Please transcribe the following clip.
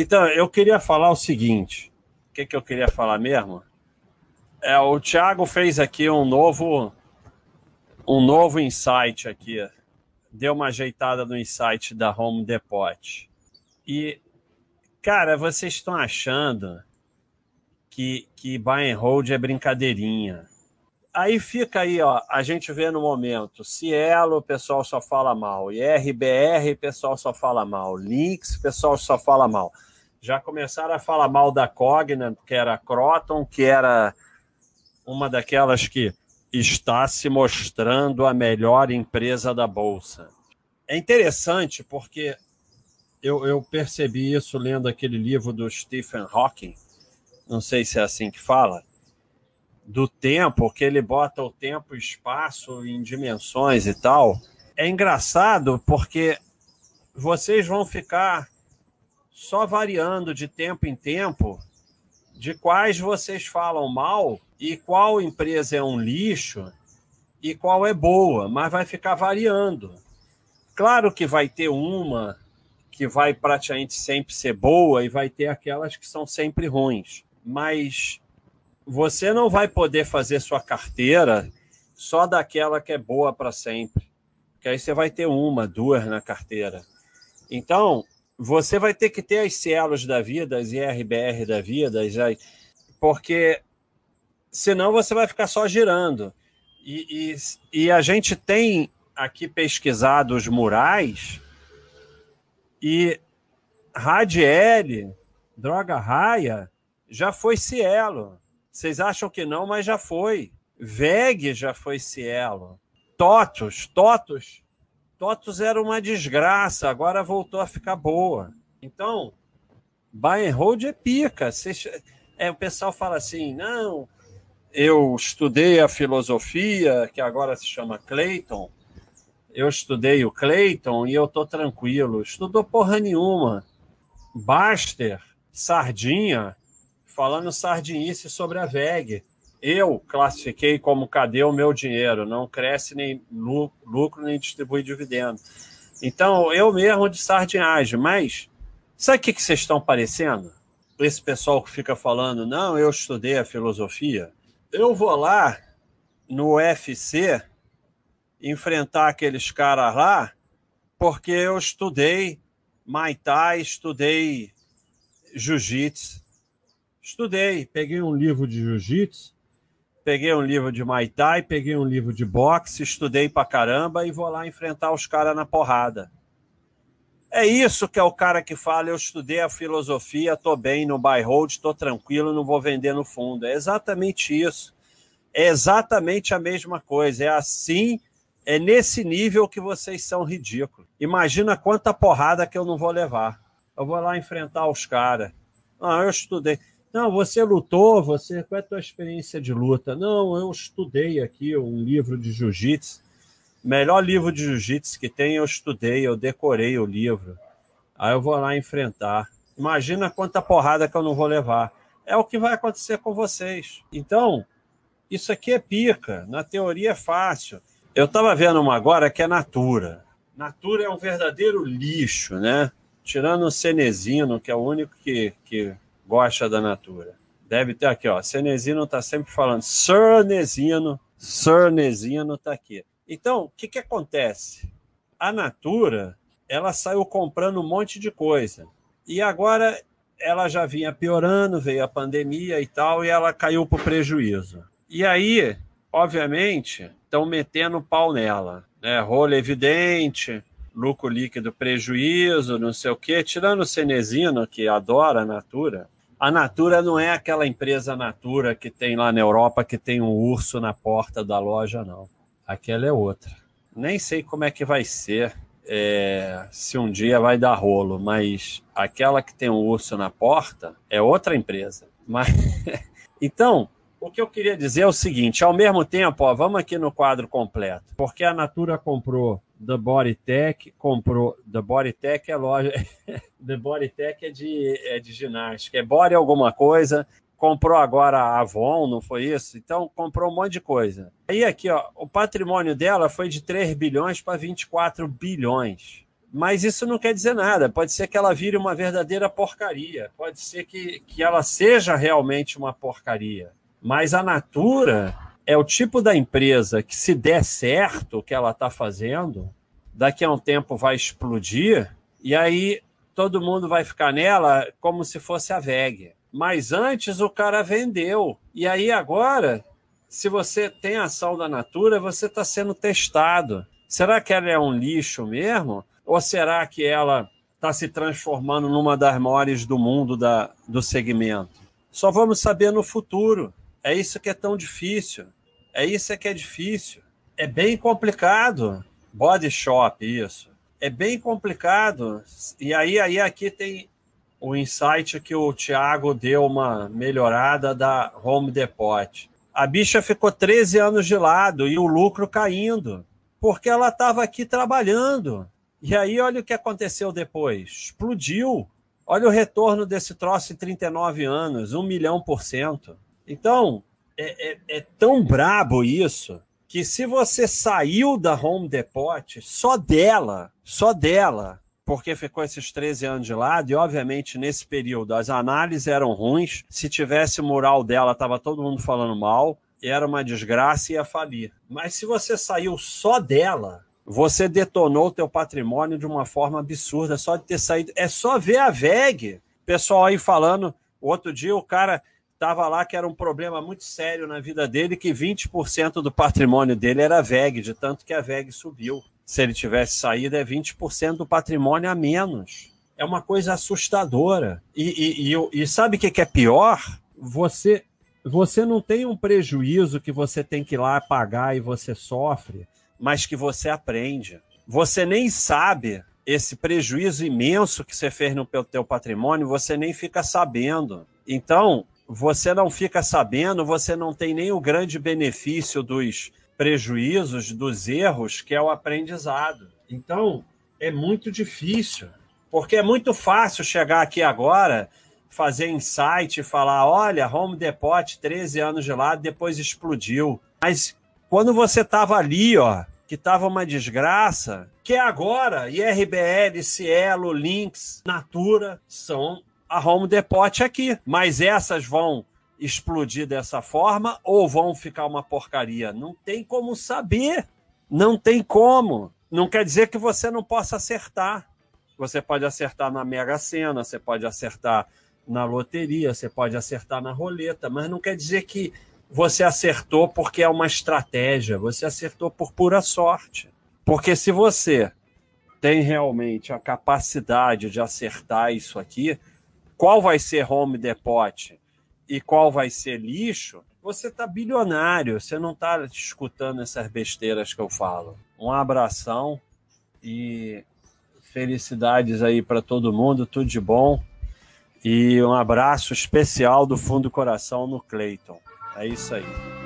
Então, eu queria falar o seguinte. O que, que eu queria falar mesmo? É, o Thiago fez aqui um novo um novo insight aqui. Deu uma ajeitada no insight da Home Depot. E, cara, vocês estão achando que, que buy and hold é brincadeirinha. Aí fica aí, ó, a gente vê no momento, Cielo, o pessoal só fala mal, e RBR, o pessoal só fala mal, Lynx, o pessoal só fala mal. Já começaram a falar mal da Cognant, que era Croton, que era uma daquelas que está se mostrando a melhor empresa da Bolsa. É interessante porque eu, eu percebi isso lendo aquele livro do Stephen Hawking, não sei se é assim que fala, do tempo, que ele bota o tempo e espaço em dimensões e tal. É engraçado porque vocês vão ficar só variando de tempo em tempo de quais vocês falam mal e qual empresa é um lixo e qual é boa, mas vai ficar variando. Claro que vai ter uma que vai praticamente sempre ser boa e vai ter aquelas que são sempre ruins. Mas você não vai poder fazer sua carteira só daquela que é boa para sempre. Porque aí você vai ter uma, duas na carteira. Então, você vai ter que ter as cielos da vida, as IRBR da vida, porque senão você vai ficar só girando. E, e, e a gente tem aqui pesquisado os murais e Radiel, Droga Raia, já foi Cielo. Vocês acham que não, mas já foi. VEG já foi Cielo. Totos, Totos. Totos era uma desgraça, agora voltou a ficar boa. Então, buy and hold é pica. É, o pessoal fala assim, não, eu estudei a filosofia, que agora se chama Clayton, eu estudei o Clayton e eu tô tranquilo. Estudou porra nenhuma. Baster, Sardinha, falando sardinice sobre a VEG. Eu classifiquei como cadê o meu dinheiro? Não cresce nem lucro, nem distribui dividendo. Então, eu mesmo de sardinhagem, mas sabe o que, vocês estão parecendo? Esse pessoal que fica falando, não, eu estudei a filosofia. Eu vou lá no UFC enfrentar aqueles caras lá, porque eu estudei Muay estudei Jiu-Jitsu. Estudei, peguei um livro de Jiu-Jitsu, peguei um livro de Muay Thai, peguei um livro de boxe, estudei pra caramba e vou lá enfrentar os caras na porrada. É isso que é o cara que fala, eu estudei a filosofia, tô bem no buy hold, tô tranquilo, não vou vender no fundo. É exatamente isso. É exatamente a mesma coisa. É assim é nesse nível que vocês são ridículos. Imagina quanta porrada que eu não vou levar. Eu vou lá enfrentar os caras. Ah, eu estudei. Não, você lutou, você qual é a tua experiência de luta? Não, eu estudei aqui um livro de jiu-jitsu. Melhor livro de jiu-jitsu que tem, eu estudei, eu decorei o livro. Aí eu vou lá enfrentar. Imagina quanta porrada que eu não vou levar. É o que vai acontecer com vocês. Então, isso aqui é pica. Na teoria é fácil. Eu estava vendo uma agora que é Natura. Natura é um verdadeiro lixo, né? Tirando o Cenezino, que é o único que, que gosta da Natura. Deve ter aqui, ó. Cenezino está sempre falando. Sernezino, Sernezino está aqui. Então, o que, que acontece? A Natura, ela saiu comprando um monte de coisa. E agora ela já vinha piorando, veio a pandemia e tal, e ela caiu para o prejuízo. E aí, obviamente, estão metendo pau nela. Né? Rolo evidente, lucro líquido prejuízo, não sei o quê. Tirando o Cenezino, que adora a Natura, a Natura não é aquela empresa Natura que tem lá na Europa que tem um urso na porta da loja, não. Aquela é outra. Nem sei como é que vai ser, é, se um dia vai dar rolo, mas aquela que tem um urso na porta é outra empresa. Mas então, o que eu queria dizer é o seguinte: ao mesmo tempo, ó, vamos aqui no quadro completo, porque a Natura comprou The Bodytech, comprou The Bodytech é loja, The Bodytech é de, é de ginástica, é body alguma coisa, comprou agora a Avon, não foi isso? Então comprou um monte de coisa. Aí aqui, ó, o patrimônio dela foi de 3 bilhões para 24 bilhões. Mas isso não quer dizer nada. Pode ser que ela vire uma verdadeira porcaria. Pode ser que, que ela seja realmente uma porcaria. Mas a Natura é o tipo da empresa que, se der certo o que ela está fazendo, daqui a um tempo vai explodir e aí todo mundo vai ficar nela como se fosse a VEG. Mas antes o cara vendeu. E aí agora, se você tem ação da Natura, você está sendo testado. Será que ela é um lixo mesmo? Ou será que ela está se transformando numa das maiores do mundo da, do segmento? Só vamos saber no futuro. É isso que é tão difícil. É isso que é difícil. É bem complicado. Body shop, isso. É bem complicado. E aí, aí aqui tem o insight que o Thiago deu uma melhorada da Home Depot. A bicha ficou 13 anos de lado e o lucro caindo, porque ela estava aqui trabalhando. E aí, olha o que aconteceu depois: explodiu. Olha o retorno desse troço em 39 anos, 1 milhão por cento. Então, é, é, é tão brabo isso que se você saiu da Home Depot, só dela, só dela, porque ficou esses 13 anos de lado, e obviamente nesse período as análises eram ruins. Se tivesse mural dela, estava todo mundo falando mal, era uma desgraça e ia falir. Mas se você saiu só dela, você detonou o teu patrimônio de uma forma absurda, só de ter saído. É só ver a VEG. Pessoal aí falando, outro dia o cara estava lá que era um problema muito sério na vida dele, que 20% do patrimônio dele era VEG, de tanto que a VEG subiu se ele tivesse saído, é 20% do patrimônio a menos. É uma coisa assustadora. E, e, e, e sabe o que, é pior? Você, você não tem um prejuízo que você tem que ir lá pagar e você sofre, mas que você aprende. Você nem sabe esse prejuízo imenso que você fez no teu patrimônio, você nem fica sabendo. Então, você não fica sabendo, você não tem nem o grande benefício dos prejuízos, dos erros, que é o aprendizado. Então, é muito difícil, porque é muito fácil chegar aqui agora, fazer insight e falar: olha, Home Depot, 13 anos de lado, depois explodiu. Mas quando você estava ali, ó, que estava uma desgraça, que agora IRBL, Cielo, Lynx, Natura são a Home Depot aqui. Mas essas vão explodir dessa forma ou vão ficar uma porcaria? Não tem como saber. Não tem como. Não quer dizer que você não possa acertar. Você pode acertar na Mega Sena, você pode acertar na loteria, você pode acertar na roleta, mas não quer dizer que você acertou porque é uma estratégia, você acertou por pura sorte. Porque se você tem realmente a capacidade de acertar isso aqui, qual vai ser home depot? e qual vai ser lixo, você está bilionário, você não está escutando essas besteiras que eu falo. Um abração e felicidades aí para todo mundo, tudo de bom. E um abraço especial do fundo do coração no Cleiton. É isso aí.